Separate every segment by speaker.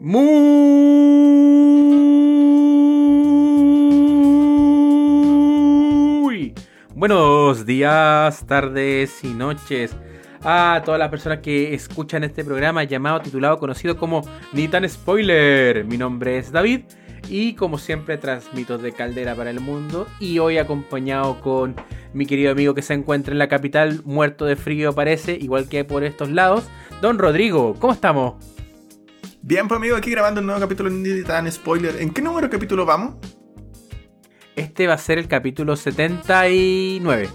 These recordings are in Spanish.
Speaker 1: Muy buenos días, tardes y noches a todas las personas que escuchan este programa llamado, titulado, conocido como Ni tan spoiler. Mi nombre es David y como siempre transmito de Caldera para el Mundo y hoy acompañado con mi querido amigo que se encuentra en la capital, muerto de frío parece, igual que por estos lados, Don Rodrigo, ¿cómo estamos?
Speaker 2: Bien, pues amigo, aquí grabando un nuevo capítulo de tan spoiler. ¿En qué número capítulo vamos?
Speaker 1: Este va a ser el capítulo 79.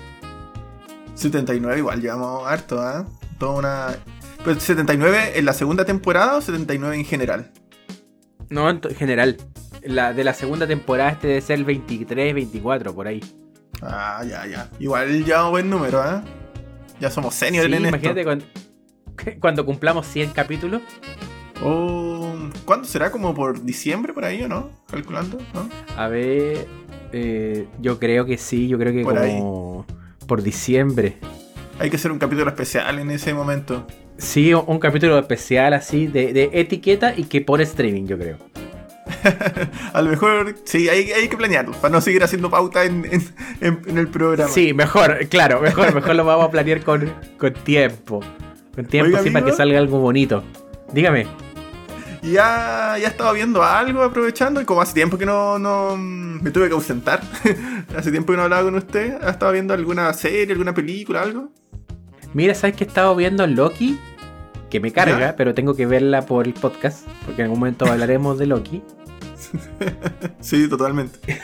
Speaker 2: 79, igual llevamos harto, ¿ah? Toda una. Pues 79 en la segunda temporada o 79 en general?
Speaker 1: No, en general. La, de la segunda temporada este debe ser el 23, 24, por ahí.
Speaker 2: Ah, ya, ya. Igual llevamos buen número, ¿ah? Ya somos senior
Speaker 1: Sí,
Speaker 2: en esto.
Speaker 1: imagínate cuando, cuando cumplamos 100 capítulos.
Speaker 2: Oh, ¿Cuándo será? ¿Como por diciembre por ahí o no? Calculando, ¿no?
Speaker 1: A ver, eh, yo creo que sí, yo creo que
Speaker 2: Por
Speaker 1: como por diciembre.
Speaker 2: Hay que hacer un capítulo especial en ese momento.
Speaker 1: Sí, un, capítulo especial así de, de etiqueta y que por streaming, yo creo.
Speaker 2: A lo mejor, sí, hay, hay que planearlo para no seguir haciendo pauta en, en- en- en el programa.
Speaker 1: Sí, mejor, claro, mejor, mejor lo vamos a planear con, con tiempo. Con tiempo,
Speaker 2: Oiga,
Speaker 1: sí, para que
Speaker 2: amigo.
Speaker 1: salga algo bonito. Dígame.
Speaker 2: Y ya, ya estaba viendo algo aprovechando y como hace tiempo que no, no me tuve que ausentar, hace tiempo que no hablaba con usted, ¿ha estado viendo alguna serie, alguna película, algo?
Speaker 1: Mira, ¿sabes que he estado viendo Loki? Que me carga,
Speaker 2: ¿Ya?
Speaker 1: pero tengo que verla por el podcast, porque en algún momento hablaremos de Loki.
Speaker 2: Sí, totalmente.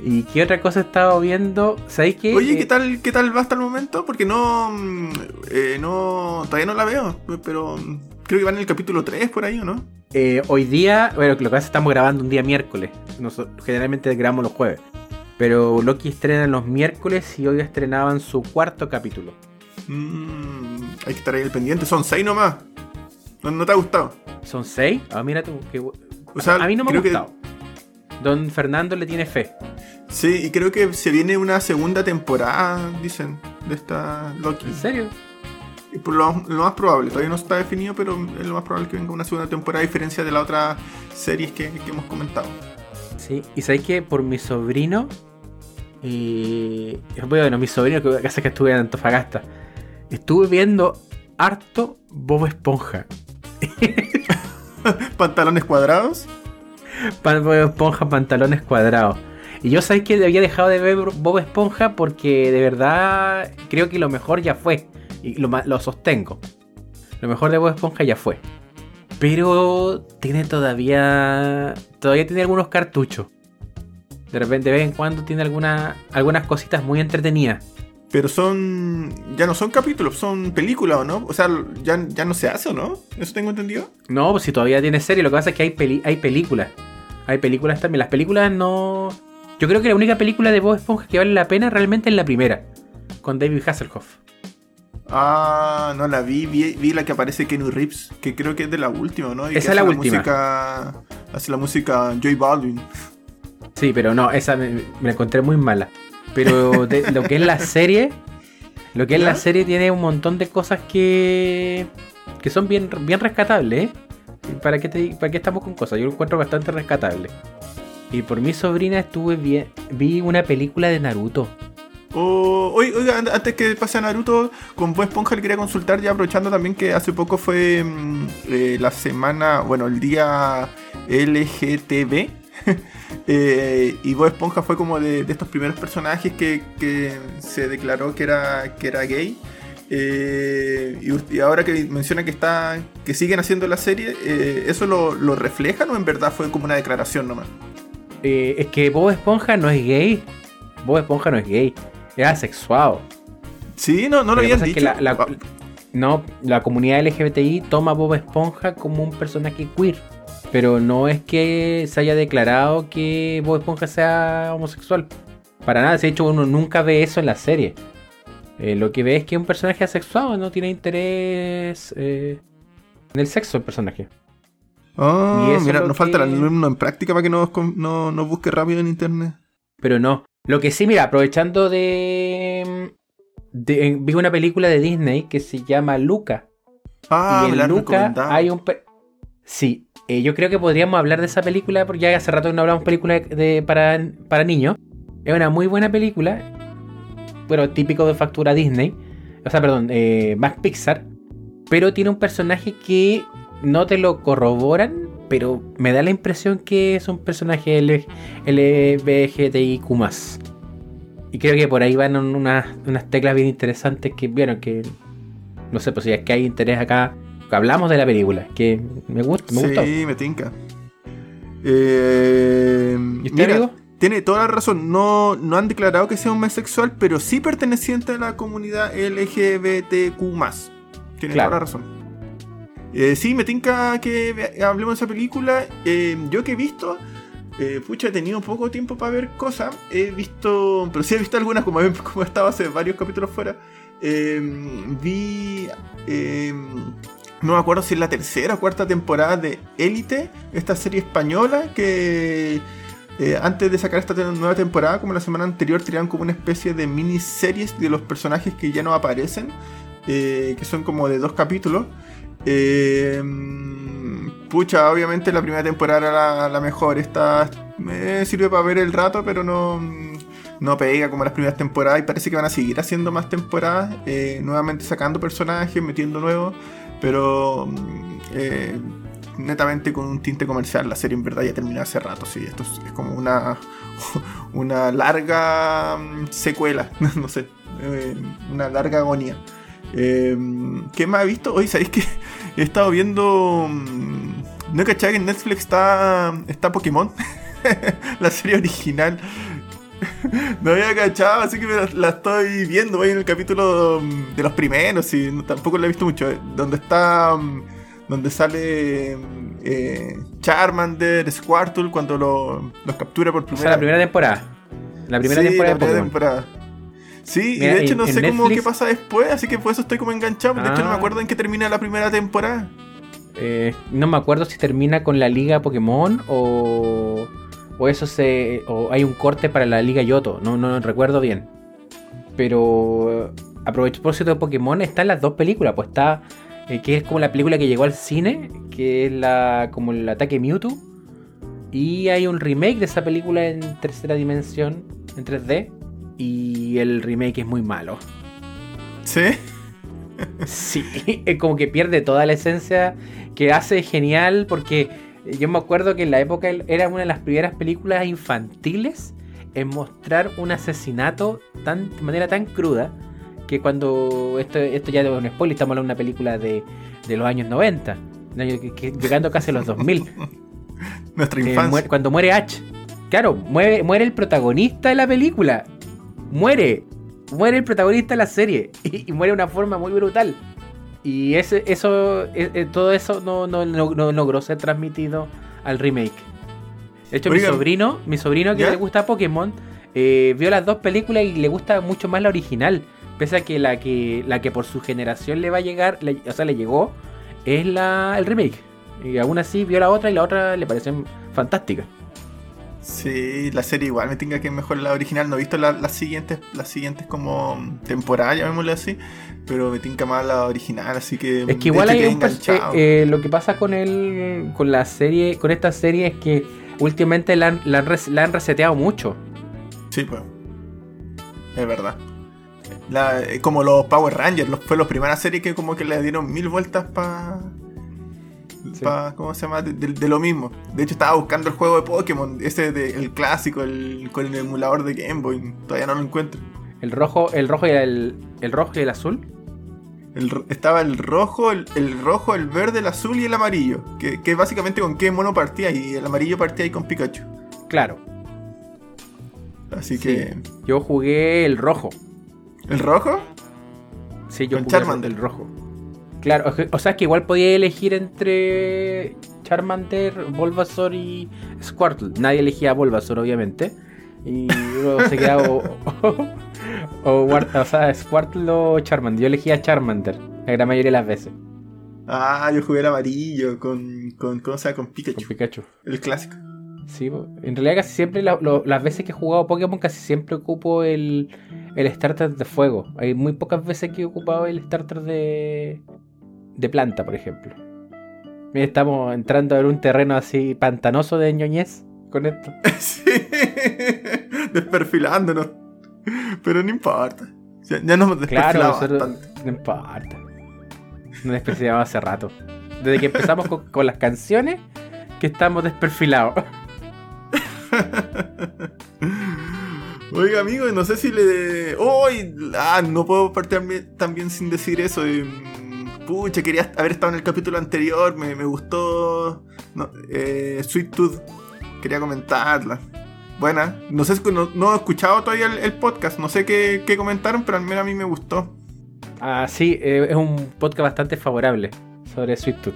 Speaker 1: ¿Y qué otra cosa he estado viendo? ¿Sabéis qué?
Speaker 2: Oye,
Speaker 1: Eh,
Speaker 2: ¿qué tal, ¿qué tal va hasta el momento? Porque no, mm, eh, no, todavía no la veo, pero mm, creo que va en el capítulo 3 por ahí, ¿o no?
Speaker 1: eh, hoy día, bueno, lo que pasa es que estamos grabando un día miércoles. Nosotros generalmente grabamos los jueves. Pero Loki estrena los miércoles y hoy estrenaban su cuarto capítulo.
Speaker 2: Mm, hay que estar ahí al pendiente, son 6 nomás. ¿No, no te ha gustado?
Speaker 1: ¿Son seis? Ah, mira tú. qué bu-
Speaker 2: O sea,
Speaker 1: a mí no me ha
Speaker 2: creo que-
Speaker 1: gustado. Don Fernando le tiene fe.
Speaker 2: Sí, y creo que se viene una segunda temporada, dicen, de esta Loki.
Speaker 1: ¿En serio?
Speaker 2: Y por lo, lo más probable, todavía no está definido, pero es lo más probable que venga una segunda temporada a diferencia de las otras series que, que hemos comentado.
Speaker 1: Sí, y sabéis que por mi sobrino, y bueno, mi sobrino que hace que estuve en Antofagasta, estuve viendo harto Bob Esponja.
Speaker 2: Pantalones cuadrados.
Speaker 1: Bob Esponja, pantalones cuadrados. Y yo sabéis que había dejado de ver Bob Esponja porque de verdad creo que lo mejor ya fue. Y lo, lo sostengo. Lo mejor de Bob Esponja ya fue. Pero tiene todavía. Todavía tiene algunos cartuchos. De repente, de vez en cuando tiene alguna, algunas cositas muy entretenidas.
Speaker 2: Pero son. Ya no son capítulos, son películas, ¿o no? O sea, ya, ya no se hace, ¿o no? ¿Eso tengo entendido?
Speaker 1: No, pues si todavía tiene serie, lo que pasa es que hay, peli- hay películas. Hay películas también. Las películas no. Yo creo que la única película de Bob Esponja que vale la pena realmente es la primera. Con David Hasselhoff.
Speaker 2: Ah, no la vi, vi, vi la que aparece Kenny Reeves, que creo que es de la última, ¿no? Y
Speaker 1: Esa es la última.
Speaker 2: Música, hace la música Joy Baldwin.
Speaker 1: Sí, pero no, esa me, me la encontré muy mala. Pero de- lo que es la serie, lo que es la serie tiene un montón de cosas que que son bien, bien rescatables. ¿eh? ¿Para qué, te- ¿Para qué estamos con cosas? Yo lo encuentro bastante rescatable. Y por mi sobrina estuve bien, vi una película de Naruto.
Speaker 2: Oye, oiga, an- antes que pase a Naruto, con Bob Esponja le quería consultar, ya aprovechando también que hace poco fue mm, eh, la semana, bueno, el día LGTB. eh, y Bob Esponja fue como de, estos primeros personajes que, que se declaró que era, que era gay. Eh, y, ahora que menciona que está que siguen haciendo la serie, ¿eso lo, lo reflejan o en verdad fue como una declaración nomás?
Speaker 1: Es que Bob Esponja no es gay. Bob Esponja no es gay. Es asexuado.
Speaker 2: Sí, no, no
Speaker 1: Lo
Speaker 2: lo habían dicho.
Speaker 1: que la- la-
Speaker 2: Ah,
Speaker 1: no, la comunidad LGBTI toma a Bob Esponja como un personaje queer. Pero no es que se haya declarado que Bob Esponja sea homosexual. Para nada, de hecho uno nunca ve eso en la serie. Eh, lo que ve es que es un personaje asexuado, no tiene interés eh, en el sexo el personaje.
Speaker 2: Ah, mira, nos falta el alumno en práctica para que nos, no, nos busque rápido en internet.
Speaker 1: Pero no. Lo que sí, mira, aprovechando de... de- vi una película de Disney que se llama Luca.
Speaker 2: Ah,
Speaker 1: y
Speaker 2: la
Speaker 1: Luca hay un, Sí, eh, yo creo que podríamos hablar de esa película, porque ya hace rato que no hablamos película de, para, para niños. Es una muy buena película, bueno, típico de factura Disney, o sea, perdón, eh, más Pixar, pero tiene un personaje que no te lo corroboran, pero me da la impresión que es un personaje LBGTIQ+. Y creo que por ahí van unas, unas teclas bien interesantes que, bueno, que no sé, pues si es que hay interés acá hablamos de la película, que me gusta, me gustó.
Speaker 2: Sí, me tinca. Eh, ¿Y mira, tiene toda la razón. No, no han declarado que sea un sexual, pero sí perteneciente a la comunidad LGBTQ. Tiene toda la razón. Eh, sí, me tinca que hablemos de esa película. Eh, yo que he visto, eh, pucha, he tenido poco tiempo para ver cosas. He visto, pero sí he visto algunas, como, como estaba hace varios capítulos fuera. vi no me acuerdo si es la tercera o cuarta temporada de Élite, esta serie española que eh, antes de sacar esta nueva temporada, como la semana anterior, tiraron como una especie de miniseries de los personajes que ya no aparecen, que son como de dos capítulos. Eh, pucha, obviamente la primera temporada era la, mejor. Esta me sirve para ver el rato, pero no, no pega como las primeras temporadas. Y parece que van a seguir haciendo más temporadas, nuevamente sacando personajes, metiendo nuevos pero mm, eh, netamente con un tinte comercial. La serie en verdad ya terminó hace rato, sí. Esto es, como una, una larga mm, secuela, no sé, eh, una larga agonía. Eh, ¿Qué más he visto? Hoy sabéis que he estado viendo. Mm, no he cachado que en Netflix está, está Pokémon, la serie original. no había cachado, así que la, estoy viendo. Voy en el capítulo mm, de los primeros y tampoco la he visto mucho. Eh, donde está. Mm, donde sale. Eh, Charmander, Squirtle, cuando lo, los captura por primera
Speaker 1: vez. la primera temporada. La primera temporada. La primera temporada.
Speaker 2: Sí, y de hecho no sé cómo qué pasa después, así que por eso estoy como enganchado. De hecho no me ah. acuerdo en qué termina la primera temporada.
Speaker 1: Eh, no me acuerdo si termina con la liga Pokémon o o eso se. O hay un corte para la Liga Yoto, no, no recuerdo bien. Pero aprovecho por cierto de Pokémon, está en las dos películas, pues está. Eh, que es como la película que llegó al cine, que es la como el ataque Mewtwo. Y hay un remake de esa película en tercera dimensión, en 3D. Y el remake es muy malo.
Speaker 2: ¿Sí?
Speaker 1: sí, es como que pierde toda la esencia que hace genial porque yo me acuerdo que en la época era una de las primeras películas infantiles en mostrar un asesinato tan, de manera tan cruda que cuando esto, esto ya es un spoiler, estamos hablando de una película de, los años 90, llegando casi a los 2000.
Speaker 2: Nuestra eh, infancia.
Speaker 1: cuando muere H. Claro, muere, muere el protagonista de la película. Muere. Muere el protagonista de la serie. Y, y muere de una forma muy brutal. Y ese, eso, e, e, todo eso no, logró ser transmitido al remake. De hecho, mi sobrino, mi sobrino que le gusta Pokémon, eh, vio las dos películas y le gusta mucho más la original. Pese a que la que, la que por su generación le va a llegar, o sea, le llegó, es la, el remake. Y aún así vio la otra y la otra le pareció fantástica.
Speaker 2: Sí, la serie igual me tenga que mejor la original. No he visto las siguientes, las siguientes como temporadas, llamémosle así. Pero me tinca más la original, así que.
Speaker 1: Es que igual hay un eh, eh, Lo que pasa con el. con la serie. con esta serie es que últimamente la han, la han, reseteado mucho.
Speaker 2: Sí, pues. Es verdad. Eh, como los Power Rangers, fue la primera serie que como que le dieron mil vueltas para ¿Cómo se llama? De, lo mismo. De hecho, estaba buscando el juego de Pokémon, ese de, el clásico, el, con el emulador de Game Boy. Todavía no lo encuentro.
Speaker 1: ¿El rojo, el rojo y el, el rojo y el azul?
Speaker 2: estaba el rojo, el, rojo, el verde, el azul y el amarillo. Que, que básicamente con qué mono partía y el amarillo partía ahí con Pikachu.
Speaker 1: Claro.
Speaker 2: Así que.
Speaker 1: Yo jugué el rojo.
Speaker 2: ¿El rojo?
Speaker 1: Sí, yo jugué el rojo. Claro, o sea, que igual podía elegir entre Charmander, Bulbasaur y Squirtle. Nadie elegía Bulbasaur, obviamente. Y luego se quedaba o, o, sea, Squirtle o Charmander. Yo elegía Charmander la gran mayoría de las veces.
Speaker 2: Ah, yo jugué el amarillo con, con, ¿cómo se llama? Con Pikachu.
Speaker 1: Con Pikachu.
Speaker 2: El clásico.
Speaker 1: Sí, en realidad casi siempre, las veces que he jugado Pokémon, casi siempre ocupo el, el starter de fuego. Hay muy pocas veces que he ocupado el starter de, de planta, por ejemplo. Estamos entrando en un terreno así pantanoso de ñoñez con esto.
Speaker 2: sí, desperfilándonos. Pero no importa. Ya, ya nos
Speaker 1: Claro,
Speaker 2: desperfilamos
Speaker 1: nosotros-
Speaker 2: bastante.
Speaker 1: no importa. Nos desperfilamos hace rato. Desde que empezamos con, con las canciones, que estamos desperfilados.
Speaker 2: Oiga, amigo, no sé si le. ¡Uy! Ah, no puedo partir también sin decir eso. eh, Pucha, quería haber estado en el capítulo anterior. Me, me gustó. no, eh, Sweet Tooth. Quería comentarla. Buena. No sé no, no he escuchado todavía el, el podcast. No sé qué, qué comentaron, pero al menos a mí me gustó.
Speaker 1: Ah, sí, eh, es un podcast bastante favorable sobre Sweet Tooth.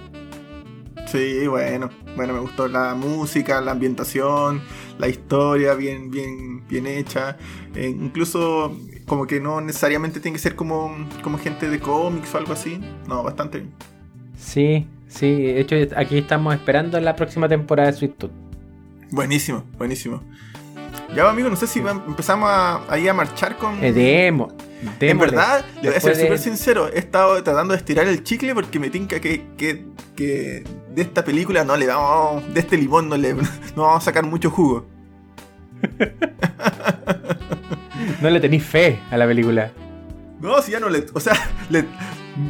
Speaker 2: Sí, bueno. Bueno, me gustó la música, la ambientación, la historia bien, bien, bien hecha. Eh, incluso como que no necesariamente tiene que ser como, como gente de cómics o algo así. No, bastante bien.
Speaker 1: Sí, sí. De hecho, aquí estamos esperando la próxima temporada de Sweet Tooth.
Speaker 2: Buenísimo, buenísimo. Ya, amigo, no sé si empezamos a, ahí a marchar con...
Speaker 1: Eh, demo.
Speaker 2: en
Speaker 1: démosle.
Speaker 2: verdad, le voy a ser
Speaker 1: de-
Speaker 2: súper sincero, he estado tratando de estirar el chicle porque me tinca que, que, que de esta película no le vamos, de este limón no le no vamos a sacar mucho jugo.
Speaker 1: No le tenéis fe a la película.
Speaker 2: No, si ya no le. O sea, le.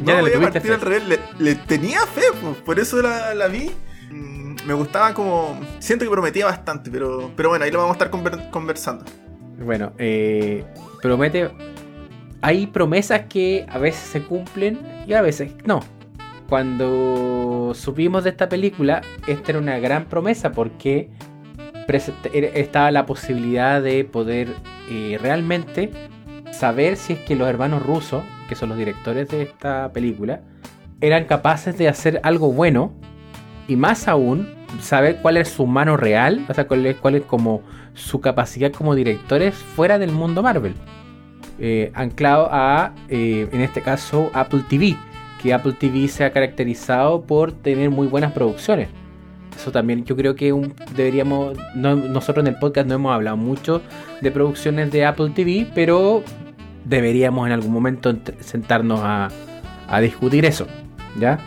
Speaker 1: Ya
Speaker 2: no,
Speaker 1: le
Speaker 2: voy a partir
Speaker 1: fe.
Speaker 2: al revés. Le, le tenía fe, pues, por eso la, la vi. Mm, Me gustaba como. Siento que prometía bastante, pero, pero bueno, ahí lo vamos a estar conver- conversando.
Speaker 1: Bueno, eh, promete. Hay promesas que a veces se cumplen y a veces no. Cuando supimos de esta película, esta era una gran promesa porque estaba la posibilidad de poder eh, realmente saber si es que los hermanos rusos, que son los directores de esta película, eran capaces de hacer algo bueno y más aún saber cuál es su mano real, o sea, cuál es, cuál es como su capacidad como directores fuera del mundo Marvel. Eh, anclado a, eh, en este caso, Apple TV, que Apple TV se ha caracterizado por tener muy buenas producciones. Eso también yo creo que deberíamos, no- nosotros en el podcast no hemos hablado mucho de producciones de Apple TV, pero deberíamos en algún momento ent- sentarnos a, a discutir eso, ¿ya?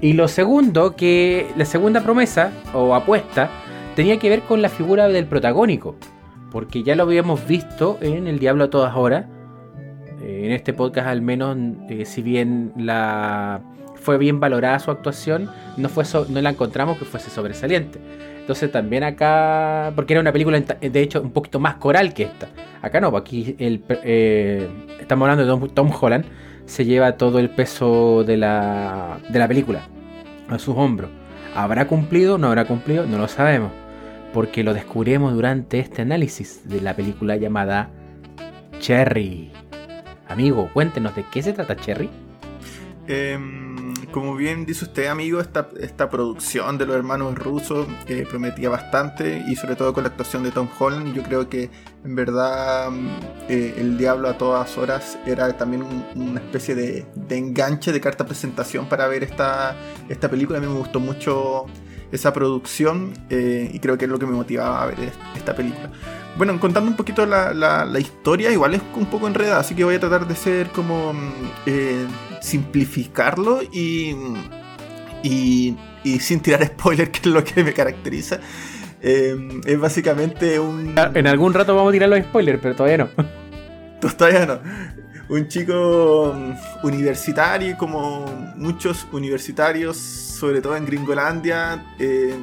Speaker 1: Y lo segundo, que la segunda promesa o apuesta tenía que ver con la figura del protagónico. Porque ya lo habíamos visto en El Diablo a todas horas. Eh, en este podcast al menos, eh, si bien la fue bien valorada su actuación, no, la encontramos que fuese sobresaliente. Entonces también acá, porque era una película de hecho un poquito más coral que esta. Acá no, aquí el, eh, estamos hablando de Tom, Tom Holland, se lleva todo el peso de la, de la película a sus hombros. ¿Habrá cumplido? ¿No habrá cumplido? No lo sabemos. Porque lo descubriremos durante este análisis de la película llamada Cherry. Amigo, cuéntenos de qué se trata Cherry.
Speaker 2: Em, como bien dice usted, amigo, esta, esta producción de los hermanos rusos eh, prometía bastante y sobre todo con la actuación de Tom Holland. Yo creo que en verdad mm, eh, El Diablo a todas horas era también un- una especie de, de enganche de carta presentación para ver esta, esta película. A mí me gustó mucho esa producción eh, y creo que es lo que me motivaba a ver es- esta película. Bueno, contando un poquito la, la- la historia, igual es un poco enredada, así que voy a tratar de ser como mm, eh, simplificarlo y, y, y sin tirar spoiler, que es lo que me caracteriza. Eh, es básicamente un...
Speaker 1: En algún rato vamos a tirar los spoilers, pero todavía no.
Speaker 2: Todavía no. Un chico mm, universitario, como muchos universitarios, sobre todo en Gringolandia, eh,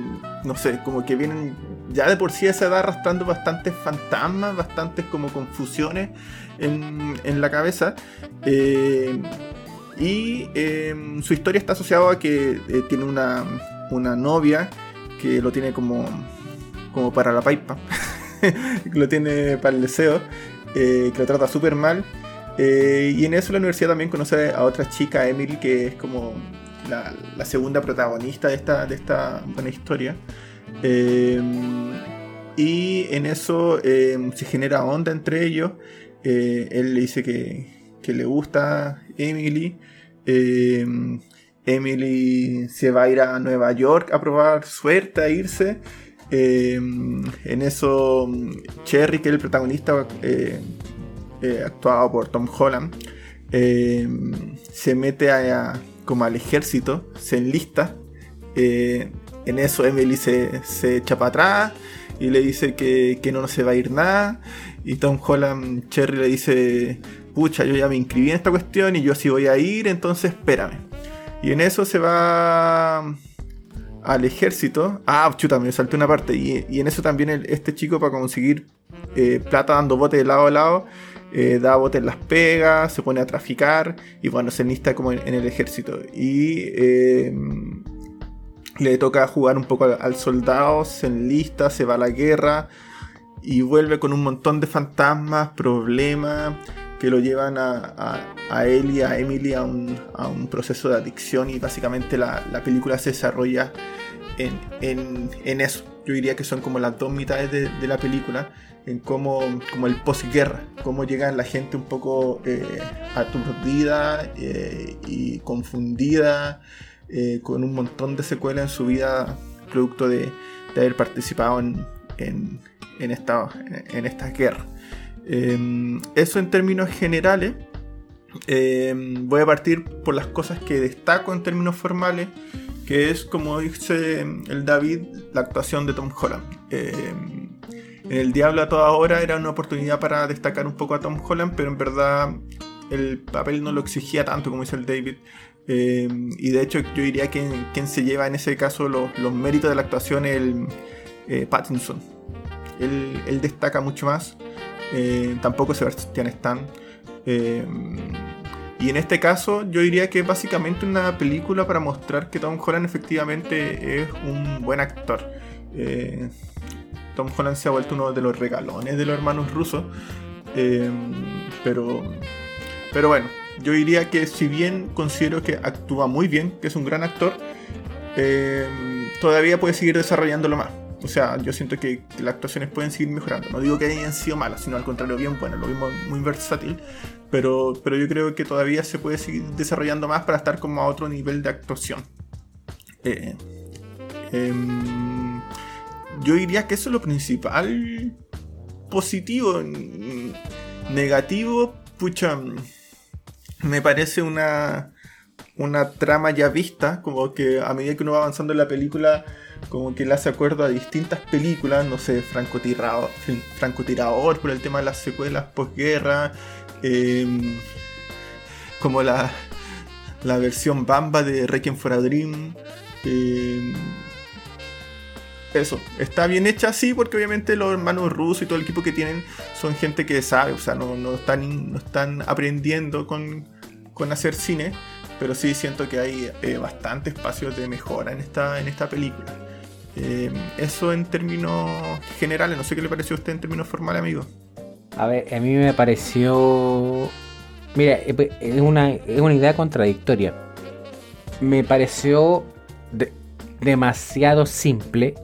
Speaker 2: no sé, como que vienen ya de por sí a esa edad arrastrando bastantes fantasmas, bastantes como confusiones en, en la cabeza. Eh, y eh, su historia está asociada a que eh, tiene una, una novia que lo tiene como, como para la paipa, lo tiene para el deseo, que lo trata súper mal. Eh, y en eso la universidad también conoce a otra chica, Emily, que es como la, segunda protagonista de esta, de esta buena historia. Eh, y en eso eh, se genera onda entre ellos. Él le dice que, que le gusta Emily. Emily se va a ir a Nueva York a probar suerte, a irse. En eso, Cherry, que es el protagonista, eh, actuado por Tom Holland, eh, se mete a- como al ejército, se enlista Eh, en eso Emily se, se echa para atrás y le dice que, que no se va a ir nada. Y Tom Holland, Cherry le dice, pucha, yo ya me inscribí en esta cuestión y yo sí voy a ir, entonces espérame. Y en eso se va al ejército. Ah, chuta, me salté una parte. Y, en eso también este chico para conseguir plata dando botes de lado a lado, eh, da botes en las pegas, se pone a traficar y bueno, se enlista como en, el ejército. Y eh, le toca jugar un poco al, soldado, se enlista, se va a la guerra y vuelve con un montón de fantasmas, problemas que lo llevan a, él y a Emily a un, proceso de adicción y básicamente la, película se desarrolla en, eso. Yo diría que son como las dos mitades de, la película, en cómo como el posguerra, cómo llega la gente un poco eh, aturdida eh, y confundida, eh, con un montón de secuelas en su vida, producto de, haber participado en, en, esta, en esta guerra. Em, eso en términos generales. Em, voy a partir por las cosas que destaco en términos formales, que es, como dice el David, la actuación de Tom Holland. Em, El Diablo a toda hora era una oportunidad para destacar un poco a Tom Holland, pero en verdad el papel no lo exigía tanto como dice el David. y de hecho yo diría que quien se lleva en ese caso los, méritos de la actuación es el eh, Pattinson. él, destaca mucho más. Eh, tampoco Sebastian Stan. Eh, y en este caso yo diría que es básicamente una película para mostrar que Tom Holland efectivamente es un buen actor. Eh, Tom Holland se ha vuelto uno de los regalones de los hermanos rusos. pero, pero bueno, yo diría que si bien considero que actúa muy bien, que es un gran actor, todavía puede seguir desarrollándolo más. O sea, yo siento que, las actuaciones pueden seguir mejorando. No digo que hayan sido malas, sino al contrario, bien buenas. Lo vimos muy versátil. Pero, pero yo creo que todavía se puede seguir desarrollando más para estar como a otro nivel de actuación. Eh, em, yo diría que eso es lo principal positivo. Negativo, pucha, me parece una, una trama ya vista, como que a medida que uno va avanzando en la película como que le hace acuerdo a distintas películas, no sé, francotirador, francotirador por el tema de las secuelas posguerra, em, como la, la versión Bamba de Requiem for a Dream. Em, eso, está bien hecha así porque obviamente los hermanos rusos y todo el equipo que tienen son gente que sabe, o sea, no, no están, no están aprendiendo con, con hacer cine, pero sí siento que hay eh, bastante espacios de mejora en esta, en esta película. Eh, eso en términos generales, no sé qué le pareció a usted en términos formales, amigo.
Speaker 1: A ver, a mí me pareció. Mira, eh, pues, es una, es una idea contradictoria. Me pareció demasiado simple,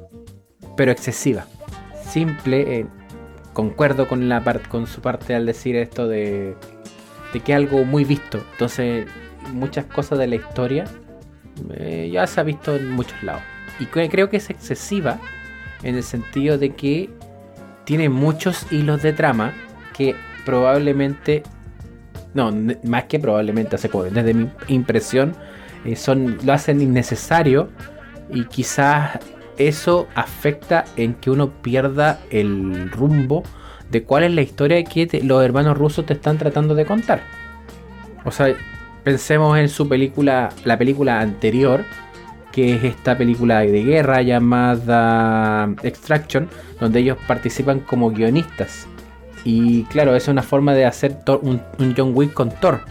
Speaker 1: pero excesiva. Simple, eh, concuerdo con, la con su parte al decir esto de, de que algo muy visto. Entonces, muchas cosas de la historia ya se ha visto en muchos lados. Y creo que es excesiva en el sentido de que tiene muchos hilos de trama que probablemente, no, más que probablemente, desde mi impresión, eh, son, lo hacen innecesario y quizás eso afecta en que uno pierda el rumbo de cuál es la historia que los hermanos rusos te están tratando de contar. O sea, pensemos en su película, la película anterior, que es esta película de guerra llamada Extraction, donde ellos participan como guionistas. Y claro, es una forma de hacer un, John Wick con Thor,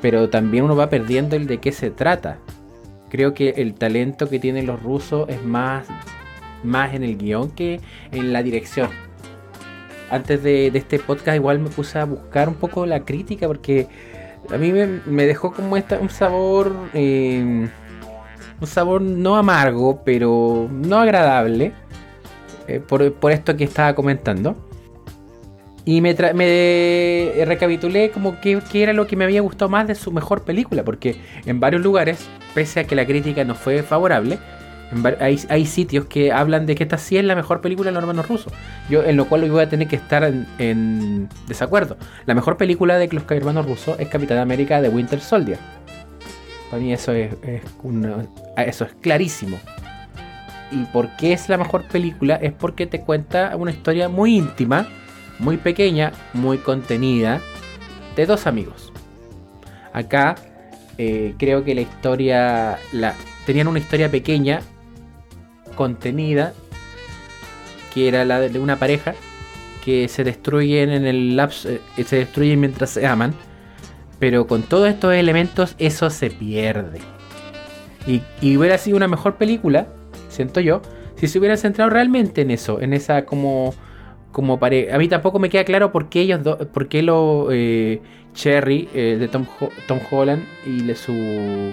Speaker 1: pero también uno va perdiendo el de qué se trata. Creo que el talento que tienen los rusos es más, más en el guion que en la dirección. Antes de, este podcast igual me puse a buscar un poco la crítica porque a mí me, dejó como esta, un sabor... Eh, un sabor no amargo, pero no agradable, eh, por, esto que estaba comentando. Y me, me recapitulé como que, era lo que me había gustado más de su mejor película, porque en varios lugares, pese a que la crítica no fue favorable, hay, sitios que hablan de que esta sí es la mejor película de los hermanos rusos. Yo, en lo cual voy a tener que estar en, desacuerdo. La mejor película de los hermanos rusos es Capitán América de Winter Soldier. Para mí eso es, eso es clarísimo. y por qué es la mejor película es porque te cuenta una historia muy íntima, muy pequeña, muy contenida, de dos amigos. Acá eh, creo que la historia, la, tenían una historia pequeña, contenida, que era la de una pareja que se destruyen en el lapso, eh, se destruyen mientras se aman, pero con todos estos elementos eso se pierde. Y, y hubiera sido una mejor película, siento yo, si se hubiera centrado realmente en eso, en esa como como pareja. A mí tampoco me queda claro por qué ellos dos, por qué lo eh, Cherry eh, de Tom, Tom, Holland y le, su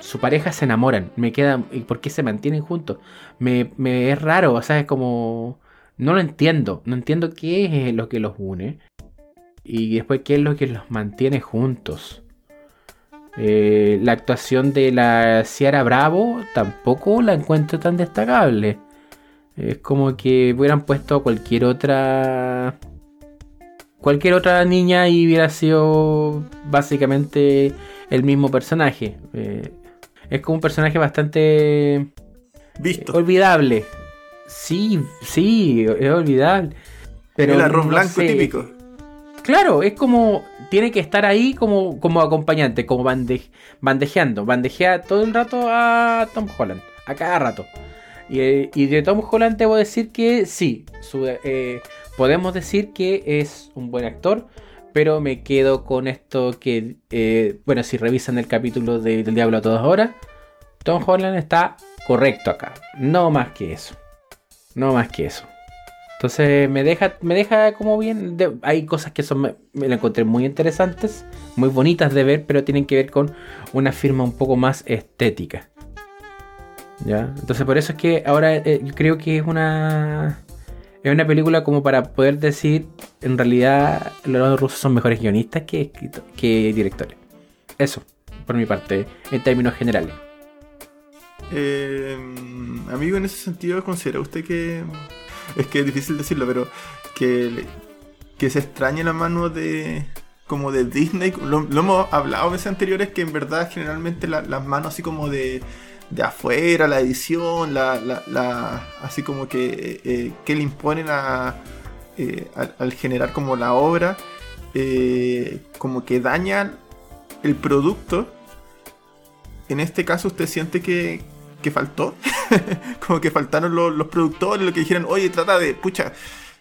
Speaker 1: su pareja se enamoran. Me queda y por qué se mantienen juntos. Me, me es raro, o sea, es como no lo entiendo, no entiendo qué es lo que los une y después qué es lo que los mantiene juntos. Eh, la actuación de la Ciara Bravo tampoco la encuentro tan destacable. Es como que hubieran puesto cualquier otra. Cualquier otra niña y hubiera sido básicamente el mismo personaje. Eh, es como un personaje bastante.
Speaker 2: Visto.
Speaker 1: Olvidable. Sí, sí, es olvidable.
Speaker 2: Pero el arroz blanco típico.
Speaker 1: Claro, es como. Tiene que estar ahí como, como acompañante, como bandejeando. Bandejea todo el rato a Tom Holland. A cada rato. Y, de Tom Holland debo decir que sí. Eh, podemos decir que es un buen actor. Pero me quedo con esto que. Eh, bueno, si revisan el capítulo de, del Diablo a todas horas. Tom Holland está correcto acá. No más que eso. No más que eso. Entonces me deja, me deja como bien. hay cosas que son, me, me encontré muy interesantes, muy bonitas de ver, pero tienen que ver con una firma un poco más estética. Entonces por eso es que ahora eh, creo que es una. Es una película como para poder decir, en realidad los rusos son mejores guionistas que, que directores. Eso, por mi parte, en términos generales.
Speaker 2: Eh, amigo, en ese sentido, ¿considera usted que... Es que es difícil decirlo, pero que, que se extrañe la mano de, como de Disney. Lo, hemos hablado veces anteriores que en verdad generalmente las manos así como de, de afuera, la edición, la, la, así como que, eh, que le imponen a, eh, al, generar como la obra, eh, como que dañan el producto. En este caso usted siente que, que faltó. como que faltaron los, productores, lo que dijeron, oye, trata de, pucha,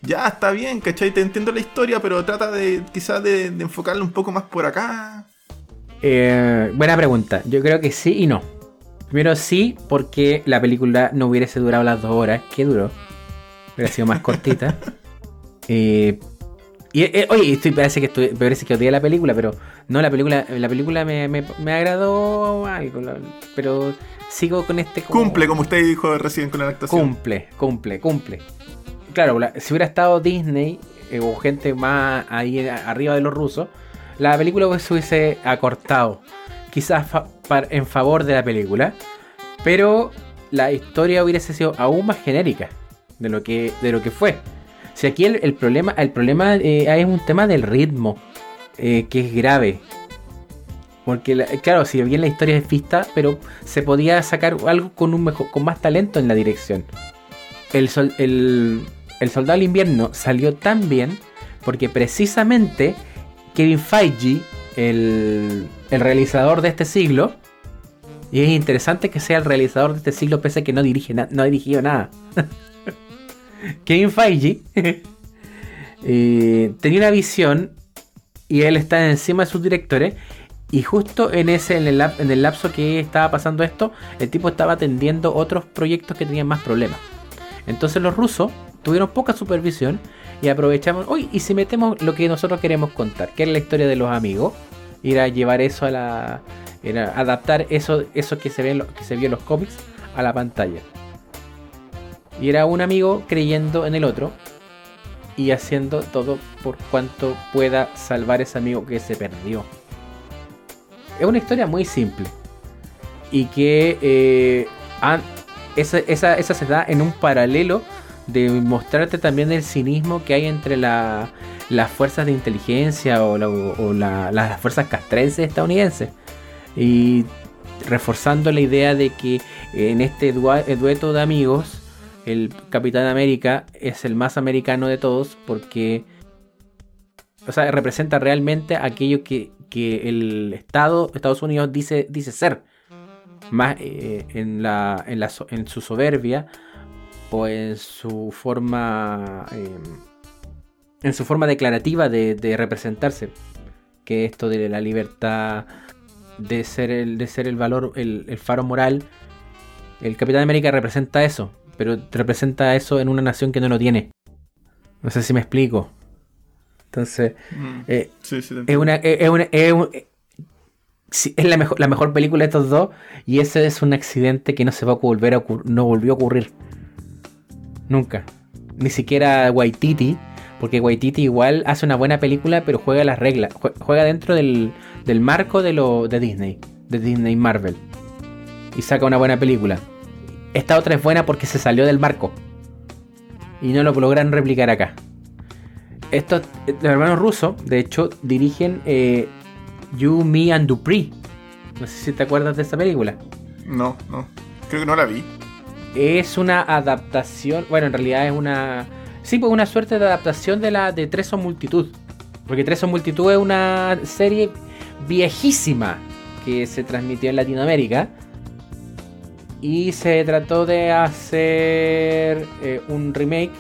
Speaker 2: ya está bien, ¿cachai? Te entiendo la historia, pero trata de quizás de, enfocarlo un poco más por acá.
Speaker 1: Buena pregunta. Yo creo que sí y no. Primero sí, porque la película no hubiese durado las dos horas que duró. Hubiera sido más cortita. Eh, y eh, oye, estoy, parece que estoy, parece que odié la película, pero no, la película, la película me, me agradó algo, pero sigo con este.
Speaker 2: Cumple, como usted dijo recién con la actuación.
Speaker 1: Cumple, cumple, cumple. Claro, si hubiera estado Disney eh, o gente más ahí arriba de los rusos, la película se hubiese acortado. Quizás en favor de la película. Pero la historia hubiese sido aún más genérica de lo que, de lo que fue. Si aquí el, problema, el problema eh, es un tema del ritmo, eh, que es grave. Porque, claro, si bien la historia es vista, pero se podía sacar algo con, un mejor, con más talento en la dirección. El, el, Soldado del Invierno salió tan bien porque precisamente Kevin Feige, el, el realizador de este siglo, y es interesante que sea el realizador de este siglo pese a que no, dirige no ha dirigido nada. Kevin Feige eh, tenía una visión y él está encima de sus directores y justo en ese, en el, en el lapso que estaba pasando esto, el tipo estaba atendiendo otros proyectos que tenían más problemas. Entonces los rusos tuvieron poca supervisión y aprovechamos, uy, y si metemos lo que nosotros queremos contar, que es la historia de los amigos, ir a llevar eso a la. Era adaptar eso, eso que se ve que se vio en los cómics a la pantalla. Y era un amigo creyendo en el otro y haciendo todo por cuanto pueda salvar ese amigo que se perdió es una historia muy simple. Y que eh, esa, se da en un paralelo de mostrarte también el cinismo que hay entre las fuerzas de inteligencia o, las fuerzas castrenses estadounidenses. Y reforzando la idea de que en este dueto de amigos, el Capitán América es el más americano de todos porque o sea, representa realmente aquello que, el Estado, Estados Unidos, dice, dice ser. Más eh, en, la, en, la, en, su soberbia o en su forma. Em, en su forma declarativa de, de, representarse. Que esto de la libertad, de ser el, de ser el valor, el, el faro moral. El Capitán América representa eso, pero representa eso en una nación que no lo tiene. No sé si me explico. Entonces, mm. eh, es una. Es, una, es, es la, mejor, la mejor película de estos dos. Y ese es un accidente que no se va a volver a no volvió a ocurrir. Nunca. Ni siquiera Waititi. Porque Waititi igual hace una buena película, pero juega las reglas. Juega dentro del, del marco de, lo, de Disney. De Disney Marvel. Y saca una buena película. Esta otra es buena porque se salió del marco. Y no lo logran replicar acá. Estos, los hermanos rusos, de hecho, dirigen eh, You, Me and Dupree. No sé si te acuerdas de esa película.
Speaker 2: No, no. Creo que no la vi.
Speaker 1: Es una adaptación. Bueno, en realidad es una. Sí, pues una suerte de adaptación de la de Tres son multitud. Porque Tres son multitud es una serie viejísima que se transmitió en Latinoamérica. Y se trató de hacer eh, un remake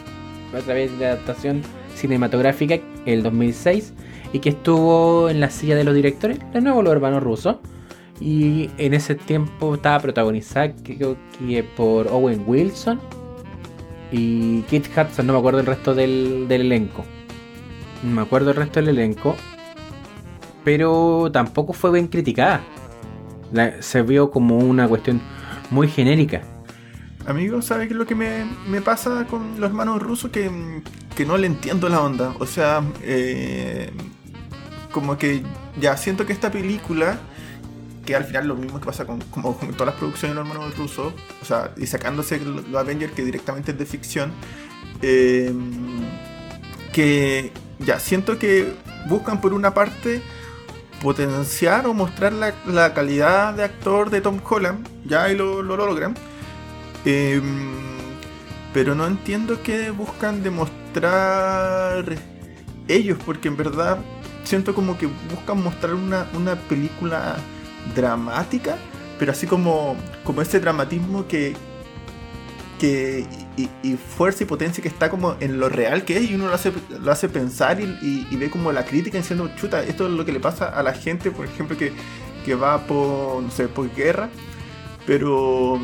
Speaker 1: a través de adaptación cinematográfica el 2006 y que estuvo en la silla de los directores, de nuevo los hermanos rusos. Y en ese tiempo estaba protagonizada creo que por Owen Wilson y Kit Hudson, no me acuerdo el resto del, elenco. No me acuerdo el resto del elenco. Pero tampoco fue bien criticada. se vio como una cuestión muy genérica.
Speaker 2: Amigo, ¿sabe qué es lo que me, me pasa con los hermanos rusos? Que, que, no le entiendo la onda. O sea, eh, como que ya siento que esta película, que al final lo mismo que pasa con, como con todas las producciones de los hermanos rusos, o sea, y sacándose los Avengers que directamente es de ficción, eh, que ya siento que buscan por una parte potenciar o mostrar la, la calidad de actor de Tom Holland, ya y lo, lo logran Em, pero no entiendo qué buscan demostrar ellos, porque en verdad siento como que buscan mostrar una, película dramática, pero así como, como ese dramatismo que, que y, fuerza y potencia que está como en lo real que es y uno lo hace, lo hace pensar y, ve como la crítica diciendo, chuta, esto es lo que le pasa a la gente, por ejemplo, que, que va por, no sé, por guerra, pero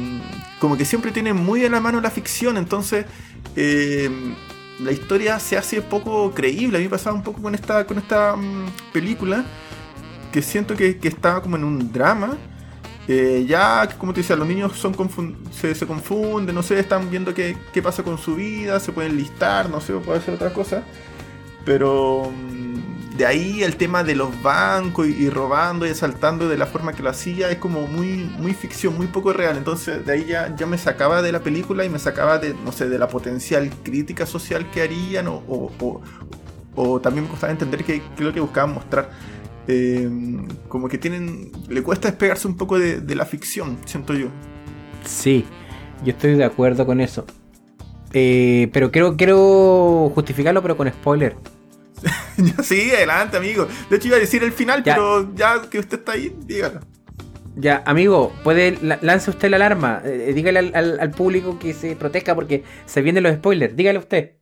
Speaker 2: como que siempre tiene muy en la mano la ficción, entonces eh, la historia se hace poco creíble. A mí me pasaba un poco con esta, con esta mm, película, siento que, que, estaba como en un drama. Eh, ya, como te decía, los niños son se, se, confunden, no sé, están viendo qué, qué, pasa con su vida, se pueden listar, no sé, o puede ser otra cosa. Pero mm, de ahí el tema de los bancos y, robando y asaltando de la forma que lo hacía es como muy, muy ficción, muy poco real. Entonces de ahí ya, ya me sacaba de la película y me sacaba de, no sé, de la potencial crítica social que harían o, o, también me costaba entender qué es lo que buscaban mostrar. Eh, como que tienen, le cuesta despegarse un poco de, de, la ficción, siento yo.
Speaker 1: Sí, yo estoy de acuerdo con eso. Eh, pero quiero, quiero justificarlo, pero con spoiler.
Speaker 2: sí, adelante, amigo. De hecho, iba a decir el final, pero ya que usted está ahí, dígalo.
Speaker 1: Ya, amigo, puede lance usted la alarma. Eh, eh, dígale al, público que se proteja porque se vienen los spoilers. Dígale usted.